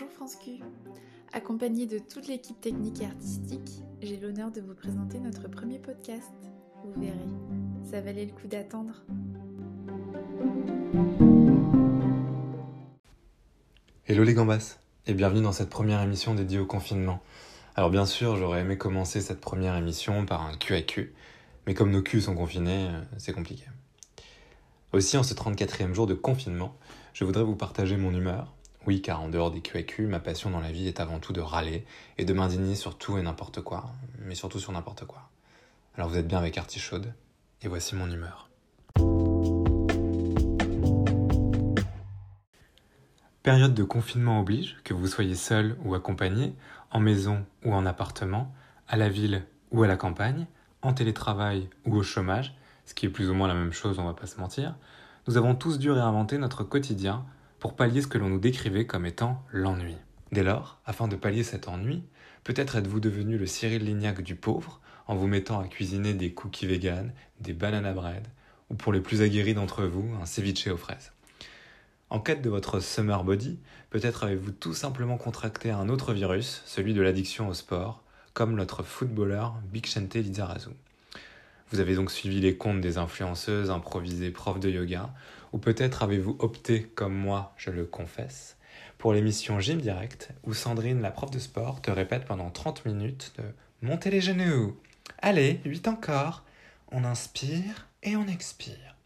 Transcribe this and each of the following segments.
Bonjour France Q. Accompagnée de toute l'équipe technique et artistique, j'ai l'honneur de vous présenter notre premier podcast. Vous verrez, ça valait le coup d'attendre. Hello les gambas et bienvenue dans cette première émission dédiée au confinement. Alors bien sûr, j'aurais aimé commencer cette première émission par un QAQ, mais comme nos culs sont confinés, euh, c'est compliqué. Aussi, en ce 34e jour de confinement, je voudrais vous partager mon humeur. Oui, car en dehors des QAQ, ma passion dans la vie est avant tout de râler et de m'indigner sur tout et n'importe quoi, mais surtout sur n'importe quoi. Alors vous êtes bien avec Artichaude, et voici mon humeur. Période de confinement oblige, que vous soyez seul ou accompagné, en maison ou en appartement, à la ville ou à la campagne, en télétravail ou au chômage, ce qui est plus ou moins la même chose, on va pas se mentir, nous avons tous dû réinventer notre quotidien pour pallier ce que l'on nous décrivait comme étant l'ennui. Dès lors, afin de pallier cet ennui, peut-être êtes-vous devenu le Cyril Lignac du pauvre en vous mettant à cuisiner des cookies vegan, des banana bread, ou pour les plus aguerris d'entre vous, un ceviche aux fraises. En quête de votre summer body, peut-être avez-vous tout simplement contracté un autre virus, celui de l'addiction au sport, comme notre footballeur Big Shente Lizarazu. Vous avez donc suivi les comptes des influenceuses improvisées profs de yoga, ou peut-être avez-vous opté, comme moi, je le confesse, pour l'émission Gym Direct, où Sandrine, la prof de sport, te répète pendant 30 minutes de monter les genoux. Allez, 8 encore. On inspire et on expire.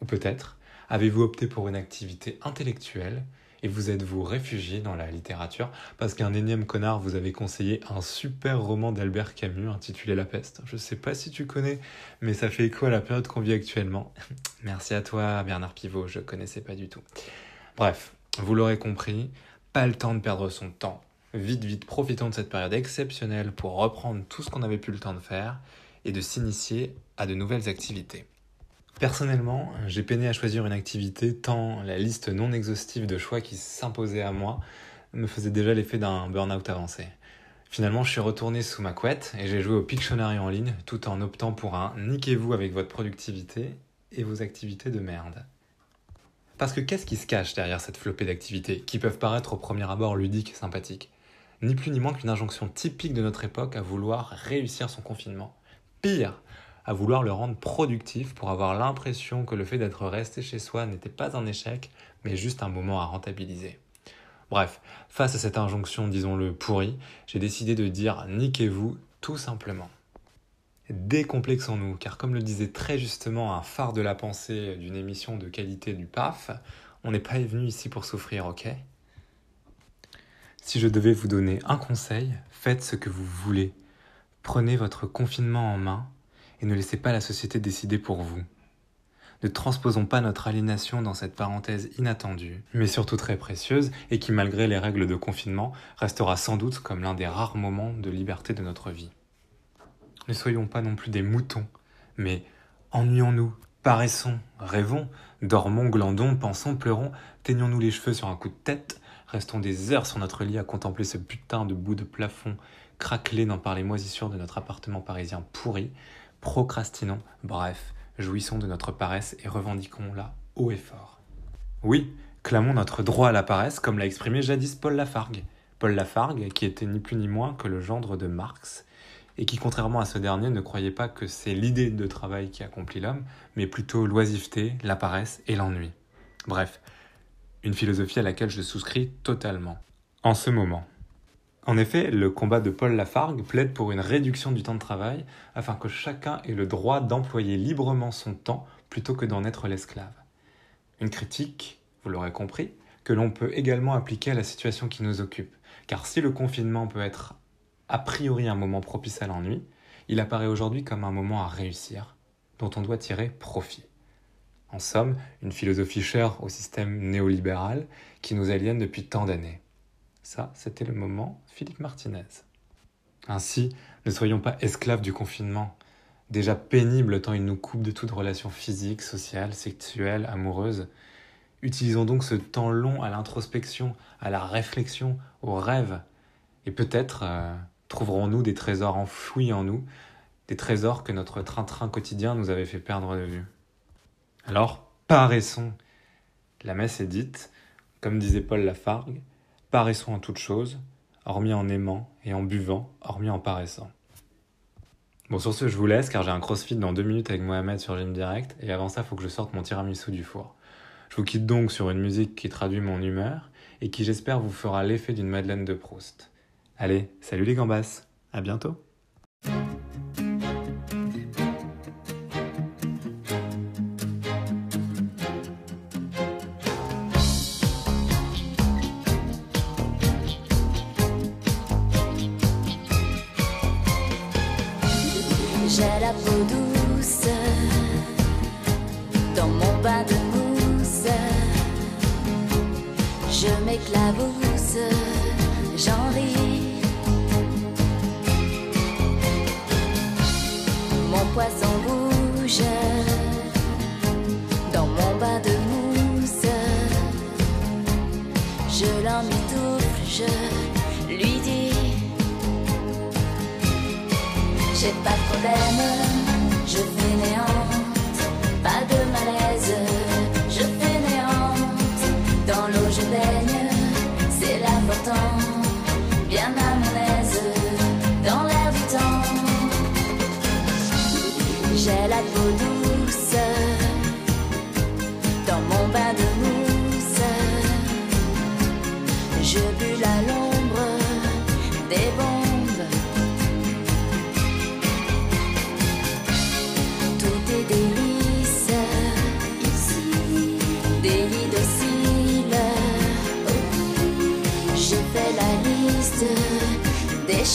Ou peut-être avez-vous opté pour une activité intellectuelle et vous êtes-vous réfugié dans la littérature? Parce qu'un énième connard vous avait conseillé un super roman d'Albert Camus intitulé La peste. Je sais pas si tu connais, mais ça fait écho à la période qu'on vit actuellement. Merci à toi Bernard Pivot, je connaissais pas du tout. Bref, vous l'aurez compris, pas le temps de perdre son temps. Vite, vite, profitons de cette période exceptionnelle pour reprendre tout ce qu'on avait plus le temps de faire et de s'initier à de nouvelles activités. Personnellement, j'ai peiné à choisir une activité tant la liste non exhaustive de choix qui s'imposait à moi me faisait déjà l'effet d'un burn-out avancé. Finalement, je suis retourné sous ma couette et j'ai joué au Pictionary en ligne tout en optant pour un niquez-vous avec votre productivité et vos activités de merde. Parce que qu'est-ce qui se cache derrière cette flopée d'activités qui peuvent paraître au premier abord ludiques et sympathiques? Ni plus ni moins qu'une injonction typique de notre époque à vouloir réussir son confinement. Pire, à vouloir le rendre productif pour avoir l'impression que le fait d'être resté chez soi n'était pas un échec, mais juste un moment à rentabiliser. Bref, face à cette injonction, disons-le, pourrie, j'ai décidé de dire niquez-vous tout simplement. Décomplexons-nous, car comme le disait très justement un phare de la pensée d'une émission de qualité du PAF, on n'est pas venu ici pour souffrir, ok? Si je devais vous donner un conseil, faites ce que vous voulez. Prenez votre confinement en main et ne laissez pas la société décider pour vous. Ne transposons pas notre aliénation dans cette parenthèse inattendue, mais surtout très précieuse, et qui malgré les règles de confinement restera sans doute comme l'un des rares moments de liberté de notre vie. Ne soyons pas non plus des moutons, mais ennuyons-nous, paraissons, rêvons, dormons, glandons, pensons, pleurons, teignons-nous les cheveux sur un coup de tête, restons des heures sur notre lit à contempler ce putain de bout de plafond craquelé dans par les moisissures de notre appartement parisien pourri, procrastinons, bref, jouissons de notre paresse et revendiquons-la haut et fort. Oui, clamons notre droit à la paresse comme l'a exprimé jadis Paul Lafargue. Paul Lafargue, qui était ni plus ni moins que le gendre de Marx, et qui, contrairement à ce dernier, ne croyait pas que c'est l'idée de travail qui accomplit l'homme, mais plutôt l'oisiveté, la paresse et l'ennui. Bref, une philosophie à laquelle je souscris totalement. En ce moment. En effet, le combat de Paul Lafargue plaide pour une réduction du temps de travail afin que chacun ait le droit d'employer librement son temps plutôt que d'en être l'esclave. Une critique, vous l'aurez compris, que l'on peut également appliquer à la situation qui nous occupe. Car si le confinement peut être a priori un moment propice à l'ennui, il apparaît aujourd'hui comme un moment à réussir, dont on doit tirer profit. En somme, une philosophie chère au système néolibéral qui nous aliène depuis tant d'années. Ça, c'était le moment Philippe Martinez. Ainsi, ne soyons pas esclaves du confinement, déjà pénible tant il nous coupe de toute relation physique, sociale, sexuelle, amoureuse. Utilisons donc ce temps long à l'introspection, à la réflexion, au rêve, et peut-être euh, trouverons-nous des trésors enfouis en nous, des trésors que notre train-train quotidien nous avait fait perdre de vue. Alors, paraissons La messe est dite, comme disait Paul Lafargue, Paraissons en toutes choses, hormis en aimant, et en buvant, hormis en paraissant. Bon, sur ce, je vous laisse car j'ai un crossfit dans deux minutes avec Mohamed sur Gym Direct et avant ça, il faut que je sorte mon tiramisu du four. Je vous quitte donc sur une musique qui traduit mon humeur et qui, j'espère, vous fera l'effet d'une Madeleine de Proust. Allez, salut les gambas, à bientôt! J'ai la peau douce dans mon bain de mousse. Je m'éclabousse, j'en ris. Mon poisson rouge dans mon bain de mousse. Je l'en je j'ai pas de problème, je vais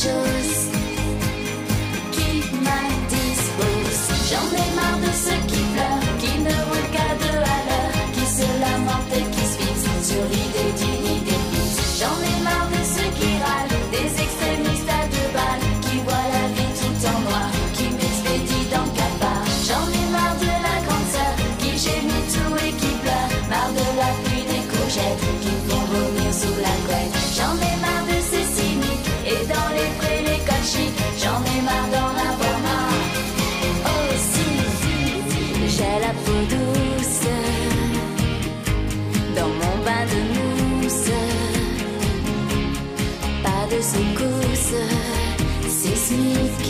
should sneak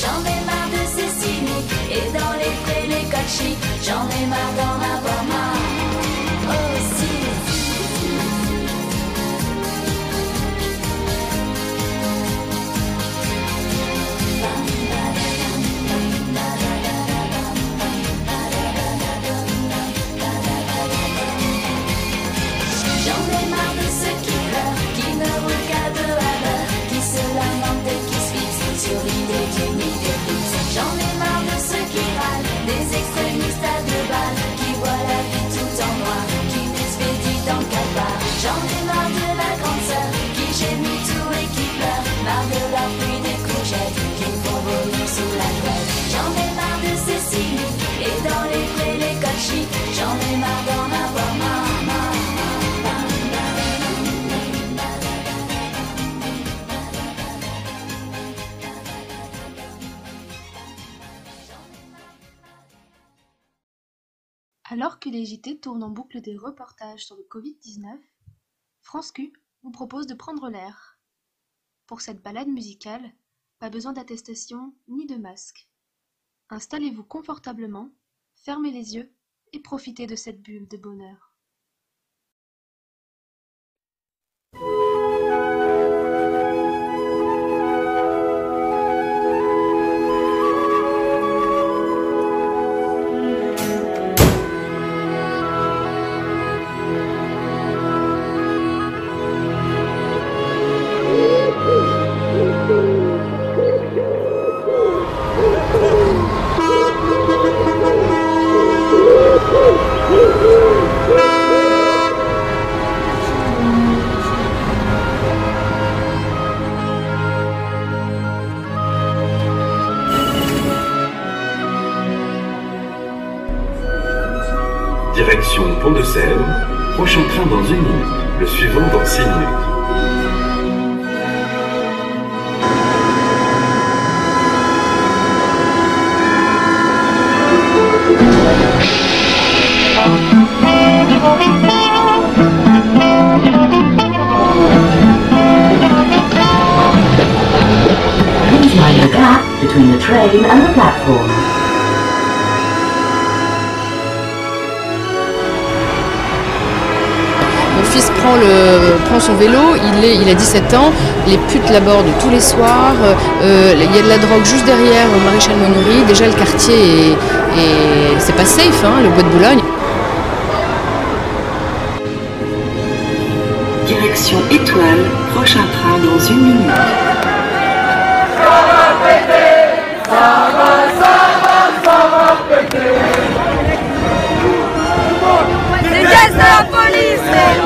J'en ai marre de ces cyniques et dans les prés les coachis. J'en ai marre d'en avoir marre aussi. J'en ai marre de ce qui Alors que les JT tournent en boucle des reportages sur le Covid-19, France Q vous propose de prendre l'air. Pour cette balade musicale, pas besoin d'attestation ni de masque. Installez-vous confortablement, fermez les yeux et profitez de cette bulle de bonheur. Direction Pont de Sèvres. Prochain train dans une minute. Le suivant dans six minutes. Between the train and the platform. Prend, le, prend son vélo, il, est, il a 17 ans, les putes l'abordent tous les soirs, euh, il y a de la drogue juste derrière au maréchal Monnery, déjà le quartier est, est- c'est pas safe, hein, le bois de Boulogne. Direction Étoile, prochain train dans une minute.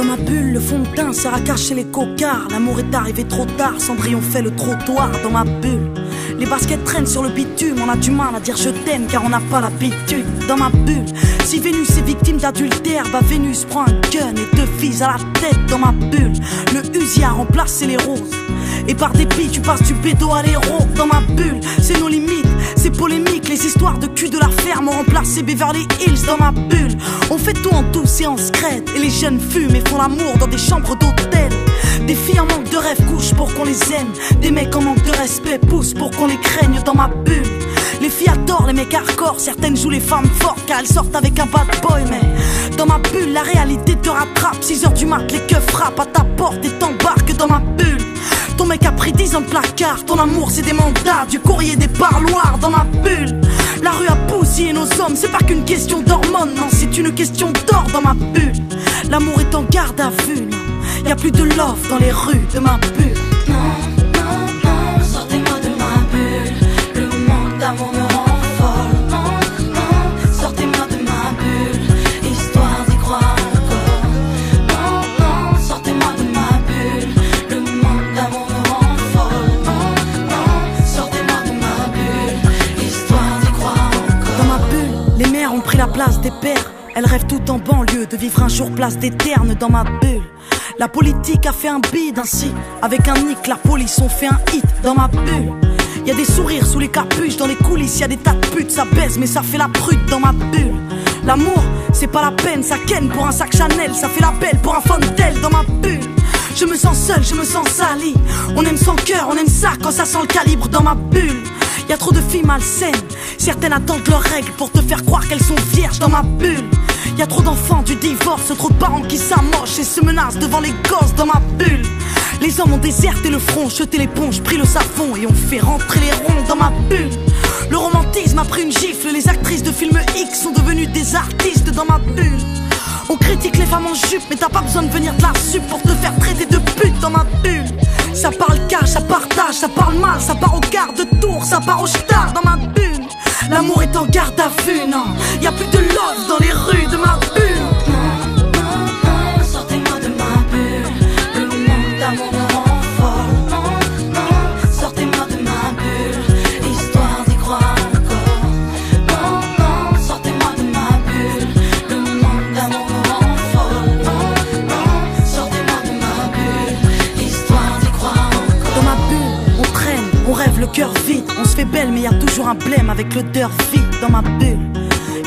Dans ma bulle, le fond de teint sert à cacher les cocards. L'amour est arrivé trop tard, Cendrillon fait le trottoir dans ma bulle. Les baskets traînent sur le bitume, on a du mal à dire je t'aime car on n'a pas l'habitude. Dans ma bulle, si Vénus est victime d'adultère, bah Vénus prend un gun et deux filles à la tête dans ma bulle. Le Uzi a remplacé les roses. Et par dépit, tu passes du bédo à l'héros dans ma bulle. C'est nos limites, c'est polémique. Les histoires de cul de la ferme ont remplacé Beverly Hills dans ma bulle. On fait tout en douce et en. Et les jeunes fument et font l'amour dans des chambres d'hôtel. Des filles en manque de rêve couchent pour qu'on les aime. Des mecs en manque de respect poussent pour qu'on les craigne dans ma bulle. Les filles adorent les mecs hardcore, certaines jouent les femmes fortes car elles sortent avec un bad boy. Mais dans ma bulle, la réalité te rattrape. 6 heures du mat, les keufs frappent à ta porte et t'embarquent dans ma bulle. Mec a pris 10 ans de placard, ton amour c'est des mandats, du courrier des parloirs dans ma bulle. La rue a bousillé nos hommes, c'est pas qu'une question d'hormones, non, c'est une question d'or dans ma bulle. L'amour est en garde à vue, non. Y a plus de love dans les rues de ma bulle. Non, non, non, sortez-moi de ma bulle. Le manque d'amour des pères. Elles rêvent tout en banlieue de vivre un jour place des ternes dans ma bulle. La politique a fait un bide ainsi. Avec un nick, la police ont fait un hit dans ma bulle. Y a des sourires sous les capuches, dans les coulisses, y a des tas de putes, ça baise, mais ça fait la prude dans ma bulle. L'amour, c'est pas la peine, ça ken pour un sac Chanel, ça fait la belle pour un fontel dans ma bulle. Je me sens seul, je me sens sali. On aime sans cœur, on aime ça quand ça sent le calibre dans ma bulle. Y trop de filles malsaines, certaines attendent leurs règles pour te faire croire qu'elles sont vierges dans ma bulle. Y a trop d'enfants du divorce, trop de parents qui s'amochent et se menacent devant les gosses dans ma bulle. Les hommes ont déserté le front, jeté l'éponge, pris le savon et ont fait rentrer les ronds dans ma bulle. Le romantisme a pris une gifle, les actrices de films X sont devenues des artistes dans ma bulle. On critique les femmes en jupe, mais t'as pas besoin de venir de la sup pour te faire traiter de pute dans ma bulle. Ça parle cash, ça partage, ça parle mal, ça part au quart de tour, ça part au star dans ma bulle. L'amour est en garde à vue, non. Y a plus de love dans les rues de ma toujours un blême avec l'odeur vide dans ma bulle.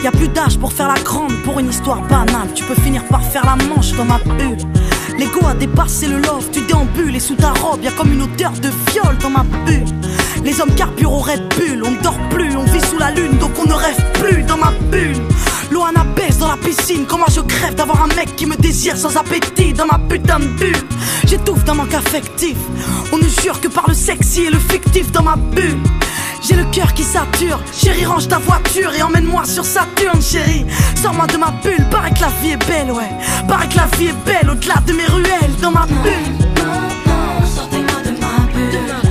Y a plus d'âge pour faire la grande pour une histoire banale. Tu peux finir par faire la manche dans ma bulle. L'ego a dépassé le love, tu déambules et sous ta robe y a comme une odeur de viol dans ma bulle. Les hommes carburent au Red Bull, on ne dort plus, on vit sous la lune donc on ne rêve plus dans ma bulle. Baisse dans la piscine, comment je crève d'avoir un mec qui me désire sans appétit dans ma putain de bulle. J'étouffe d'un manque affectif, on ne jure que par le sexy et le fictif dans ma bulle. J'ai le cœur qui sature, chérie range ta voiture et emmène-moi sur Saturne chérie. Sors-moi de ma bulle, paraît que la vie est belle ouais. Paraît que la vie est belle au-delà de mes ruelles dans ma bulle. Non, non, sortez-moi de ma bulle.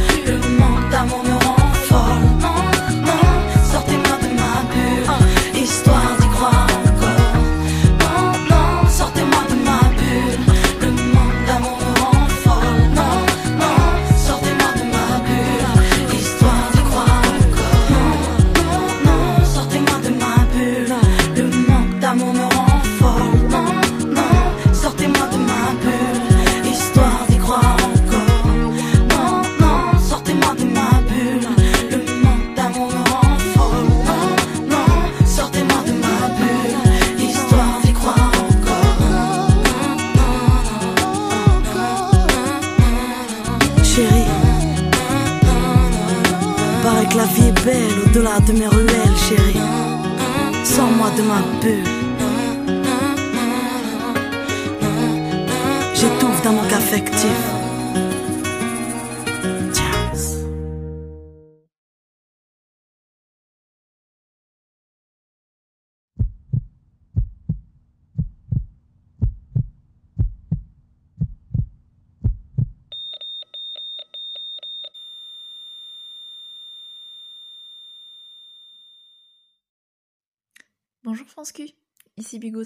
Bonjour Q, ici Bigot.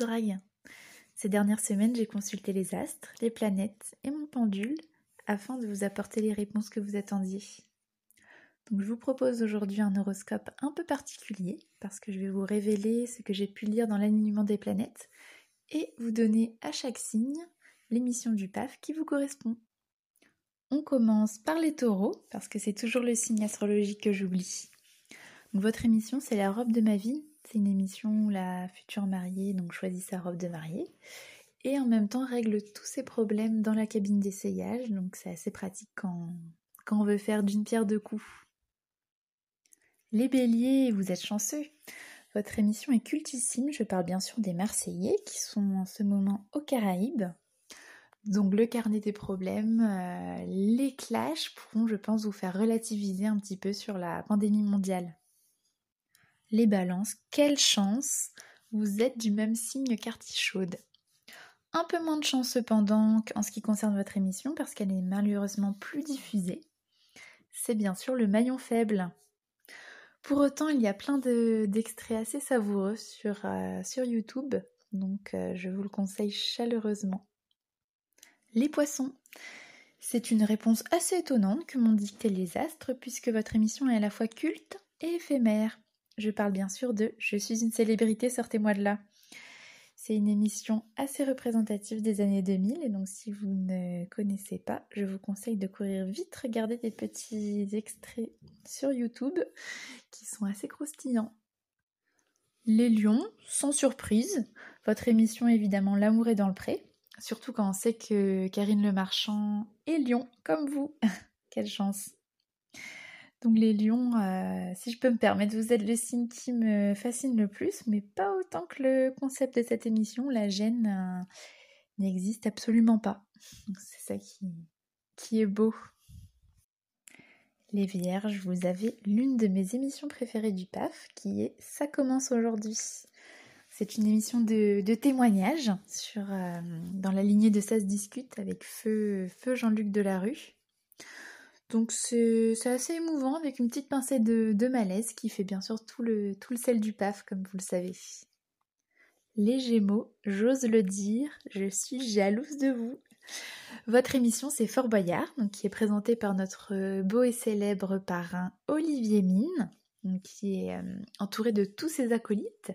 Ces dernières semaines, j'ai consulté les astres, les planètes et mon pendule afin de vous apporter les réponses que vous attendiez. Donc je vous propose aujourd'hui un horoscope un peu particulier parce que je vais vous révéler ce que j'ai pu lire dans l'alignement des planètes et vous donner à chaque signe l'émission du PAF qui vous correspond. On commence par les taureaux parce que c'est toujours le signe astrologique que j'oublie. Votre émission c'est la robe de ma vie c'est une émission où la future mariée donc choisit sa robe de mariée et en même temps règle tous ses problèmes dans la cabine d'essayage. Donc c'est assez pratique quand, on veut faire d'une pierre deux coups. Les béliers, vous êtes chanceux. Votre émission est cultissime. Je parle bien sûr des Marseillais qui sont en ce moment aux Caraïbes. Donc le carnet des problèmes, euh, les clashs pourront, je pense, vous faire relativiser un petit peu sur la pandémie mondiale. Les balances, quelle chance Vous êtes du même signe qu'artichaude. Un peu moins de chance cependant en ce qui concerne votre émission parce qu'elle est malheureusement plus diffusée. C'est bien sûr le maillon faible. Pour autant, il y a plein d'extraits assez savoureux sur, euh, YouTube, donc euh, je vous le conseille chaleureusement. Les poissons. C'est une réponse assez étonnante que m'ont dicté les astres puisque votre émission est à la fois culte et éphémère. Je parle bien sûr de Je suis une célébrité, sortez-moi de là. C'est une émission assez représentative des années 2000 et donc si vous ne connaissez pas, je vous conseille de courir vite regarder des petits extraits sur YouTube qui sont assez croustillants. Les lions, sans surprise, votre émission évidemment L'amour est dans le pré, surtout quand on sait que Karine Le Marchand est lion comme vous. Quelle chance. Les lions, euh, si je peux me permettre, vous êtes le signe qui me fascine le plus, mais pas autant que le concept de cette émission. La gêne euh, n'existe absolument pas. C'est ça qui, qui est beau. Les vierges, vous avez l'une de mes émissions préférées du PAF, qui est Ça commence aujourd'hui. C'est une émission de, de témoignages sur, euh, dans la lignée de Ça se discute avec Feu, Feu Jean-Luc Delarue. Donc c'est assez émouvant avec une petite pincée de, malaise qui fait bien sûr tout le, sel du paf comme vous le savez. Les Gémeaux, j'ose le dire, je suis jalouse de vous. Votre émission c'est Fort Boyard, qui est présentée par notre beau et célèbre parrain Olivier Mine, qui est euh, entouré de tous ses acolytes,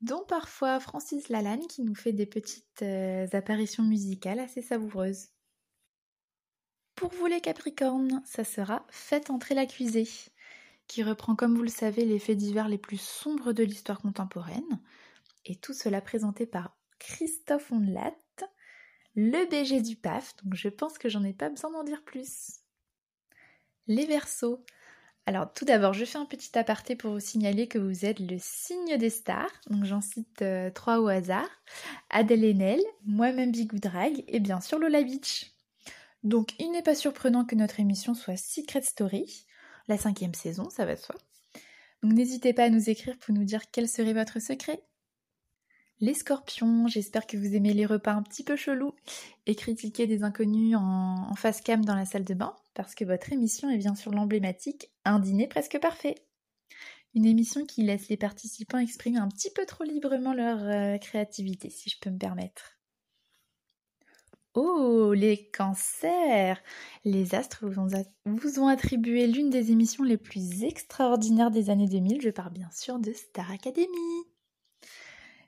dont parfois Francis Lalanne qui nous fait des petites euh, apparitions musicales assez savoureuses. Pour vous les Capricornes, ça sera Faites entrer l'accusé. qui reprend, comme vous le savez, les faits divers les plus sombres de l'histoire contemporaine. Et tout cela présenté par Christophe Ondelat, le BG du PAF, donc je pense que j'en ai pas besoin d'en dire plus. Les Verseaux. Alors tout d'abord, je fais un petit aparté pour vous signaler que vous êtes le signe des stars. Donc j'en cite euh, trois au hasard. Adèle Haenel, moi-même Bigou Drag et bien sûr Lola Beach. Donc il n'est pas surprenant que notre émission soit Secret Story, la cinquième saison, ça va de soi. Donc n'hésitez pas à nous écrire pour nous dire quel serait votre secret. Les scorpions, j'espère que vous aimez les repas un petit peu chelous et critiquer des inconnus en, face cam dans la salle de bain, parce que votre émission est bien sûr l'emblématique Un dîner presque parfait. Une émission qui laisse les participants exprimer un petit peu trop librement leur euh, créativité, si je peux me permettre. Oh, les cancers Les astres vous ont, attribué l'une des émissions les plus extraordinaires des années 2000, je parle bien sûr de Star Academy.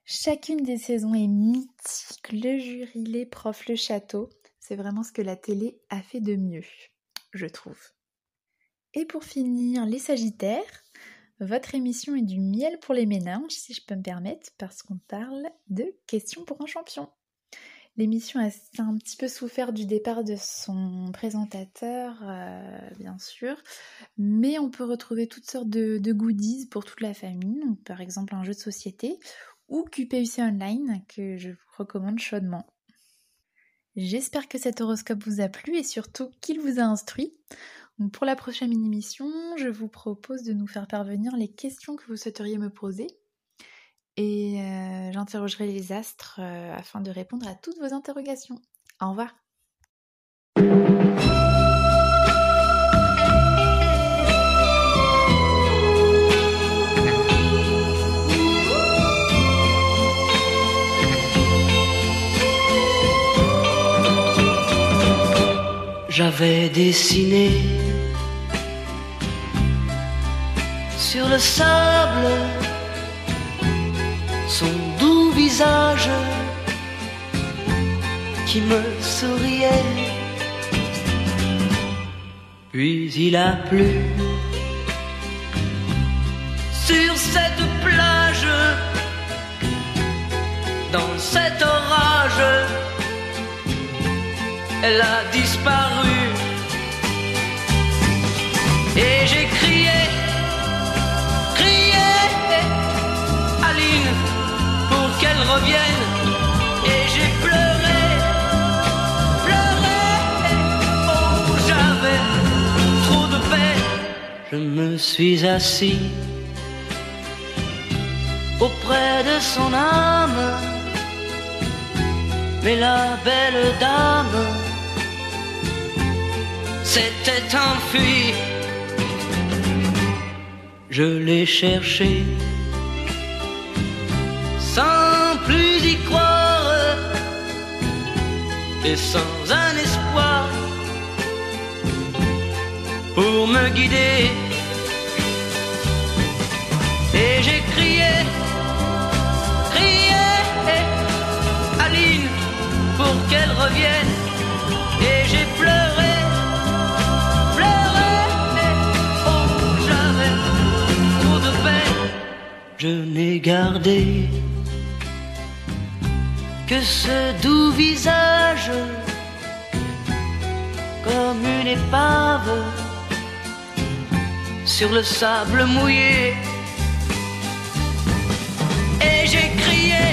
Chacune des saisons est mythique, le jury, les profs, le château, c'est vraiment ce que la télé a fait de mieux, je trouve. Et pour finir, les Sagittaires, votre émission est du miel pour les méninges, si je peux me permettre, parce qu'on parle de questions pour un champion. L'émission a un petit peu souffert du départ de son présentateur, euh, bien sûr, mais on peut retrouver toutes sortes de, goodies pour toute la famille, par exemple un jeu de société ou QPUC Online que je vous recommande chaudement. J'espère que cet horoscope vous a plu et surtout qu'il vous a instruit. Pour la prochaine émission, je vous propose de nous faire parvenir les questions que vous souhaiteriez me poser. Et euh, j'interrogerai les astres euh, afin de répondre à toutes vos interrogations. Au revoir. J'avais dessiné sur le sable son doux visage qui me souriait. Puis il a plu sur cette plage, dans cet orage, elle a disparu. Et j'ai Et j'ai pleuré, pleuré, oh j'avais trop de peine. Je me suis assis auprès de son âme. Mais la belle dame s'était enfuie. Je l'ai cherché et sans un espoir pour me guider. Et j'ai crié, crié, Aline, pour qu'elle revienne. Et j'ai pleuré, pleuré, oh j'avais trop de peine. Je n'ai gardé que ce doux visage comme une épave sur le sable mouillé. Et j'ai crié,